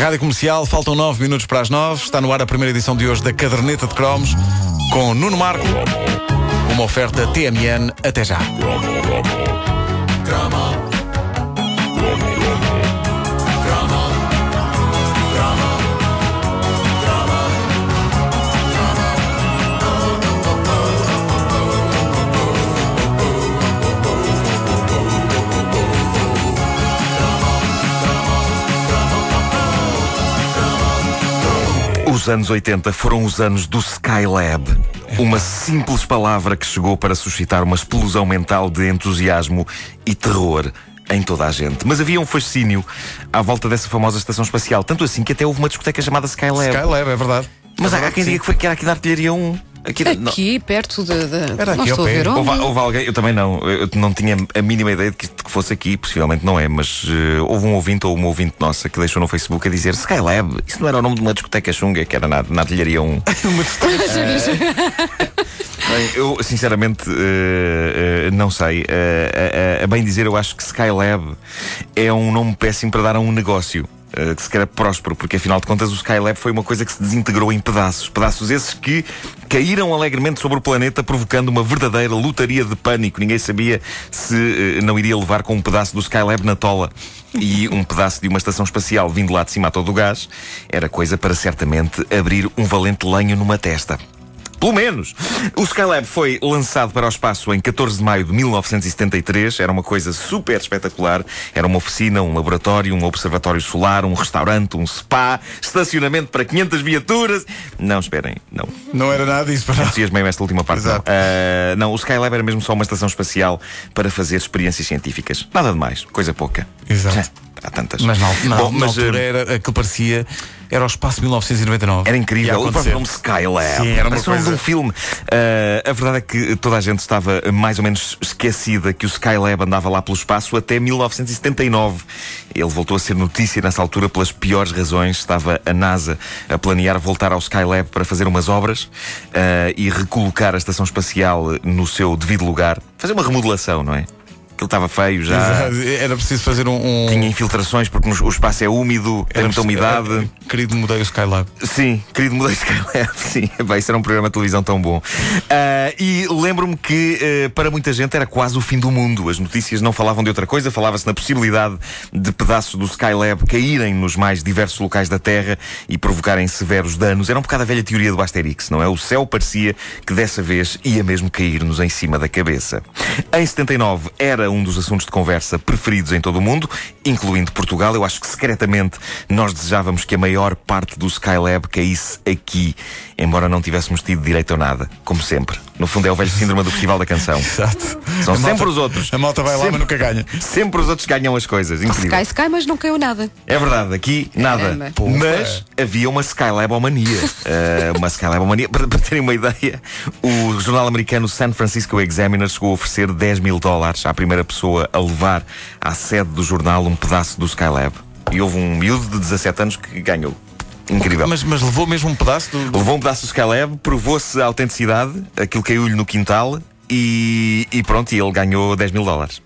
Rádio Comercial, faltam 9 minutos para as 9. Está no ar a primeira edição de hoje da Caderneta de Cromos com Nuno Marco. Uma oferta TMN. Até já. Os anos 80 foram os anos do Skylab. Uma simples palavra que chegou para suscitar uma explosão mental de entusiasmo e terror em toda a gente. Mas havia um fascínio à volta dessa famosa estação espacial. Tanto assim que até houve uma discoteca chamada Skylab. Skylab, é verdade. Mas há, quem diga que, foi, que era aqui da artilharia 1. Aqui, Aqui, perto de. de... Era não aqui ao pé. Houve, houve alguém, eu também não, eu não tinha a mínima ideia de que, de que fosse aqui, possivelmente não é, mas eh, houve um ouvinte ou uma ouvinte nossa que deixou no Facebook a dizer Skylab, isso não era o nome de uma discoteca chunga, que era na, na artilharia 1. Bem, eu sinceramente eh, eh, não sei. Eh, a- a bem dizer, eu acho que Skylab é um nome péssimo para dar a um negócio. Eh, que se quer próspero, porque afinal de contas o Skylab foi uma coisa que se desintegrou em pedaços. Pedaços esses que caíram alegremente sobre o planeta, provocando uma verdadeira lutaria de pânico. Ninguém sabia se eh, não iria levar com um pedaço do Skylab na tola e um pedaço de uma estação espacial vindo lá de cima a todo o gás. Era coisa para certamente abrir um valente lenho numa testa. Pelo menos. O Skylab foi lançado para o espaço em 14 de maio de 1973. Era uma coisa super espetacular. Era uma oficina, um laboratório, um observatório solar, um restaurante, um spa, estacionamento para 500 viaturas. Não, esperem, não. Não era nada disso para Entusiasmei-me esta última parte. Não. Ah, não, o Skylab era mesmo só uma estação espacial para fazer experiências científicas. Nada de mais, coisa pouca. Exato. Há tantas. Mas na, na, Bom, na mas, altura ah, era aquilo parecia. Era o espaço 1999. Era Ia incrível. O acontecer. próprio nome Skylab. Sim, era uma o nome de coisa- um filme. Ah, a verdade é que toda a gente estava mais ou menos esquecida que o Skylab andava lá pelo espaço até 1979. Ele voltou a ser notícia nessa altura pelas piores razões. Estava a NASA a planear voltar ao Skylab para fazer umas obras ah, e recolocar a estação espacial no seu devido lugar. Fazer uma remodelação, não é? Aquilo estava feio já. Exato. Era preciso fazer um. um- Tinha infiltrações porque o espaço é úmido, tem era muita preciso- umidade. era- Querido, mudei o Skylab. Sim, querido mudei de Skylab, sim. Bem, isso era um programa de televisão tão bom. Ah, e lembro-me que eh, para muita gente era quase o fim do mundo. As notícias não falavam de outra coisa, falava-se na possibilidade de pedaços do Skylab caírem nos mais diversos locais da Terra e provocarem severos danos. Era um bocado a velha teoria do Asterix, não é? O céu parecia que dessa vez ia mesmo cair-nos em cima da cabeça. Em 79 era um dos assuntos de conversa preferidos em todo o mundo, incluindo Portugal. Eu acho que secretamente nós desejávamos que a maior parte do Skylab caísse aqui, embora não tivéssemos tido direito a nada, como sempre. No fundo é o velho síndrome do Festival da Canção. Exato. São A malta- sempre os outros. A malta vai lá, Sempre- mas nunca ganha. Sempre os outros ganham as coisas. Incrível. Cai, se cai, mas não caiu nada. É verdade, aqui nada. Mas havia uma Skylabomania. uh, uma Skylabomania. Para, para terem uma ideia, o jornal americano San Francisco Examiner chegou a oferecer 10 mil dólares à primeira pessoa a levar à sede do jornal um pedaço do Skylab. E houve um miúdo de 17 anos que ganhou. Incrível. Mas, mas levou mesmo um pedaço do. do- Levou um pedaço do Skylab, provou-se a autenticidade, aquilo caiu-lhe no quintal e, e pronto, e ele ganhou 10 mil dólares.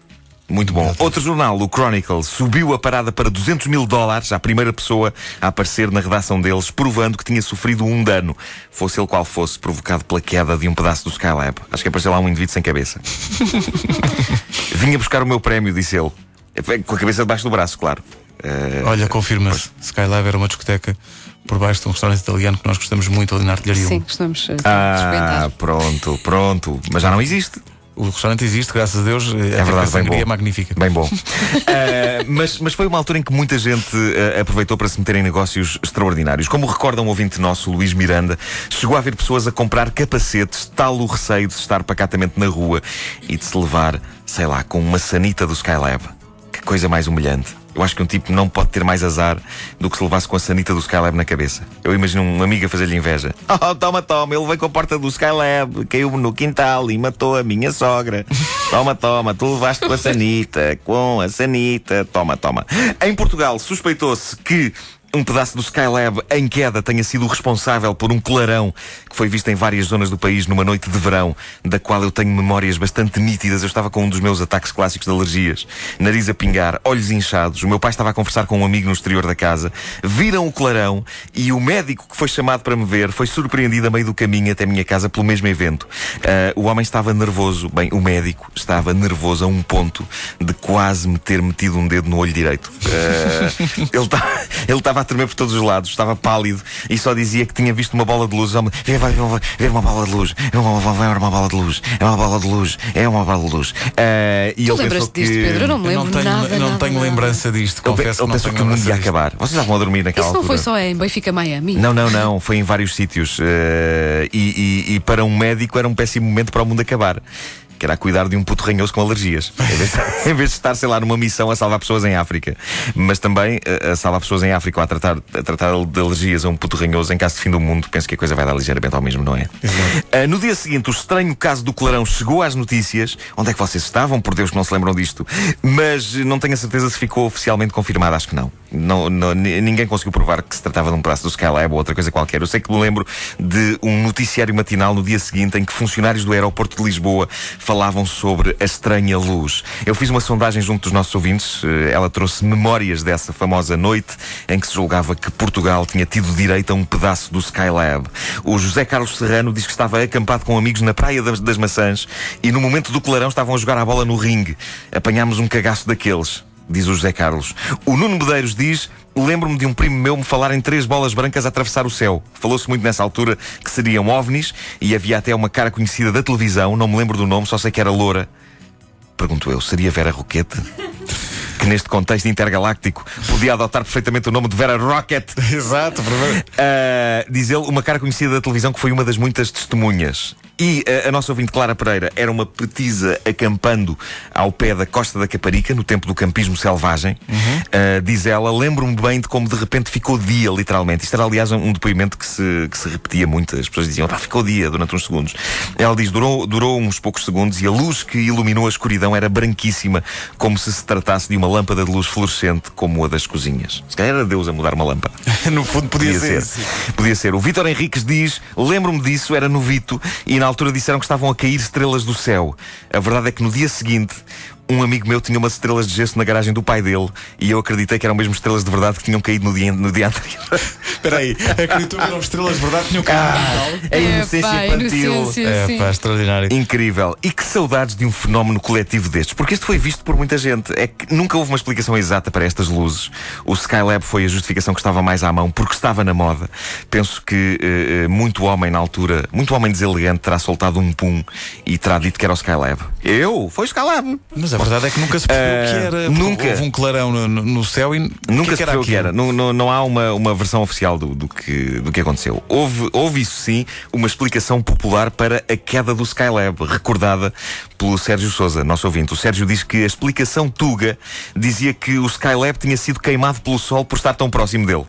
Muito bom. Outro jornal, o Chronicle, subiu a parada para 200 mil dólares à primeira pessoa a aparecer na redação deles, provando que tinha sofrido um dano, fosse ele qual fosse, provocado pela queda de um pedaço do Skylab. Acho que apareceu lá um indivíduo sem cabeça. Vinha buscar o meu prémio, disse ele. Com a cabeça debaixo do braço, claro. Eh, Olha, confirma-se. Skylab era uma discoteca por baixo de um restaurante italiano que nós gostamos muito ali na artilharia. Sim, 1. gostamos uh, ah, pronto, pronto. Mas já não existe. O restaurante existe, graças a Deus. É verdade, bem bom. é magnífica. Bem bom. Eh, mas, mas foi uma altura em que muita gente eh, aproveitou para se meter em negócios extraordinários. Como recorda um ouvinte nosso, Luís Miranda, chegou a haver pessoas a comprar capacetes, tal o receio de se estar pacatamente na rua e de se levar, sei lá, com uma sanita do Skylab. Que coisa mais humilhante. Eu acho que um tipo não pode ter mais azar do que se levasse com a sanita do Skylab na cabeça. Eu imagino um amigo a fazer-lhe inveja. Oh, toma, toma, ele veio com a porta do Skylab, caiu-me no quintal e matou a minha sogra. Toma, toma, tu levaste com a sanita, com a sanita. Toma, toma. Em Portugal, suspeitou-se que um pedaço do Skylab em queda tenha sido o responsável por um clarão que foi visto em várias zonas do país numa noite de verão, da qual eu tenho memórias bastante nítidas. Eu estava com um dos meus ataques clássicos de alergias, nariz a pingar, olhos inchados. O meu pai estava a conversar com um amigo no exterior da casa. Viram o clarão e o médico que foi chamado para me ver foi surpreendido a meio do caminho até a minha casa pelo mesmo evento. Uh, o homem estava nervoso, bem, o médico estava nervoso a um ponto de quase me ter metido um dedo no olho direito. Uh, ele tá, estava a tremer por todos os lados, estava pálido e só dizia que tinha visto uma bola de luz. Vê, vai ver uma bola de luz, é uma, vai uma bola de luz, é uma bola de luz, é uma bola de luz. Uh, e tu lembras-te que... disto, Pedro? Eu não me lembro eu não tenho, nada. Não nada, tenho nada. lembrança disto. Confesso ele pensou que o mundo ia acabar. Vocês estavam a dormir naquela Isso não altura. foi só em Benfica, Miami? Não, não, não. Foi em vários sítios. Uh, e, e, e para um médico era um péssimo momento para o mundo acabar era cuidar de um puto ranhoso com alergias. Em vez, de, em vez, de, estar, sei lá, numa missão a salvar pessoas em África. Mas também a, a salvar pessoas em África ou a tratar, a tratar de alergias a um puto ranhoso em caso de fim do mundo. Penso que a coisa vai dar ligeiramente ao mesmo, não é? Uh, no dia seguinte, o estranho caso do Clarão chegou às notícias. Onde é que vocês estavam? Por Deus que não se lembram disto. Mas não tenho a certeza se ficou oficialmente confirmado. Acho que não. Não, não ninguém conseguiu provar que se tratava de um braço do Skylab ou outra coisa qualquer. Eu sei que me lembro de um noticiário matinal no dia seguinte em que funcionários do aeroporto de Lisboa falavam sobre a estranha luz. Eu fiz uma sondagem junto dos nossos ouvintes. Eh, ela trouxe memórias dessa famosa noite em que se julgava que Portugal tinha tido direito a um pedaço do Skylab. O José Carlos Serrano diz que estava acampado com amigos na Praia das, das Maçãs e no momento do clarão estavam a jogar a bola no ringue. Apanhámos um cagaço daqueles diz o José Carlos. O Nuno Medeiros diz: Lembro-me de um primo meu me falar em três bolas brancas a atravessar o céu. Falou-se muito nessa altura que seriam ovnis e havia até uma cara conhecida da televisão, não me lembro do nome, só sei que era loura. Pergunto eu, seria Vera Roquete? que neste contexto intergaláctico podia adotar perfeitamente o nome de Vera Rocket. Exato, uh, Diz ele, uma cara conhecida da televisão que foi uma das muitas testemunhas. E a, a, nossa ouvinte Clara Pereira era uma petisa acampando ao pé da Costa da Caparica, no tempo do campismo selvagem. Uhum. Uh, diz ela, lembro-me bem de como de repente ficou dia, literalmente. Isto era, aliás, um depoimento que se, que se repetia muito. As pessoas diziam, pá, ficou dia durante uns segundos. Ela diz, durou, durou uns poucos segundos e a luz que iluminou a escuridão era branquíssima, como se se tratasse de uma lâmpada de luz fluorescente, como a das cozinhas. Se calhar era Deus a mudar uma lâmpada. no fundo, podia, podia ser. ser. Podia ser. O Vítor Henriques diz, lembro-me disso, era novito e na altura disseram que estavam a cair estrelas do céu. A verdade é que no dia seguinte um amigo meu tinha umas estrelas de gesso na garagem do pai dele e eu acreditei que eram mesmo estrelas de verdade que tinham caído no dia, no dia anterior. Espera aí, acreditou que eram estrelas de verdade que tinham caído ah, no A inocência é, pá, infantil. Inocência, é pá, extraordinário. Incrível. E que saudades de um fenómeno coletivo destes, porque isto foi visto por muita gente. É que nunca houve uma explicação exata para estas luzes. O Skylab foi a justificação que estava mais à mão, porque estava na moda. Penso que uh, muito homem na altura, muito homem deselegante, terá soltado um pum e terá dito que era o Skylab. Eu? Foi o Skylab. Mas a verdade é que nunca se percebeu uh, que era. Nunca. Houve um clarão no, no céu e. Nunca que é se percebeu o que era. Não, não, não há uma, uma versão oficial do, do, que, do que aconteceu. Houve, houve, isso sim, uma explicação popular para a queda do Skylab, recordada pelo Sérgio Souza, nosso ouvinte. O Sérgio diz que a explicação Tuga dizia que o Skylab tinha sido queimado pelo Sol por estar tão próximo dele.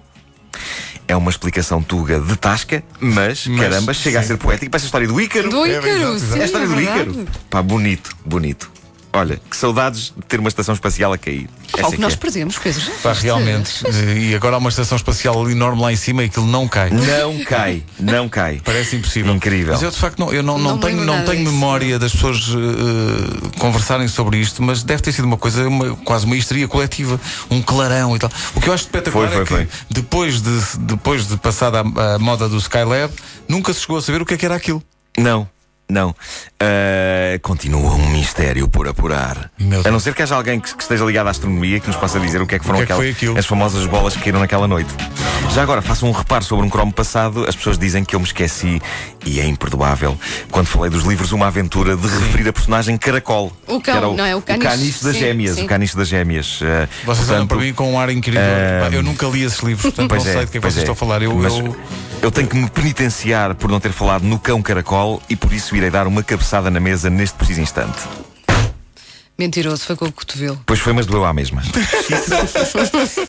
É uma explicação tuga de tasca, mas, mas caramba, chega sim. a ser poético. Parece a história do Ícaro. Do Ícaro, é, sim, é a história é do Ícaro. Pá, bonito, bonito. Olha, que saudades de ter uma estação espacial a cair. Algo que nós é. perdemos, Pedro. Pá, realmente. E agora há uma estação espacial enorme lá em cima e aquilo não cai. Não cai, não cai. Parece impossível. Incrível. Mas eu de facto não, eu não, não, não tenho, não tenho memória das pessoas uh, conversarem sobre isto, mas deve ter sido uma coisa, uma, quase uma histeria coletiva, um clarão e tal. O que eu acho espetacular foi, foi, é que foi. Depois, de, depois de passada a, a moda do Skylab, nunca se chegou a saber o que é que era aquilo. Não. Não. Uh, continua um mistério por apurar. A não ser que haja alguém que, que, esteja ligado à astronomia que nos possa dizer o que é que foram que é que aquelas, as famosas bolas que caíram naquela noite. Já agora, faço um reparo sobre um cromo passado. As pessoas dizem que eu me esqueci, e é imperdoável, quando falei dos livros Uma Aventura, de referir a personagem Caracol. O cão, era o, não é? O caniche, o caniche das sim, gêmeas. Sim. O caniche das gêmeas. Uh, Vocês portanto, olham para mim com um ar incrível. Uh, eu nunca li esses livros, portanto não é, sei de que é que vocês é. estão a falar. Eu, Mas, eu... eu tenho que me penitenciar por não ter falado no cão Caracol e por isso irei dar uma cabeçada na mesa neste preciso instante. Mentiroso, foi com o cotovelo. Pois foi, mas doeu à mesma.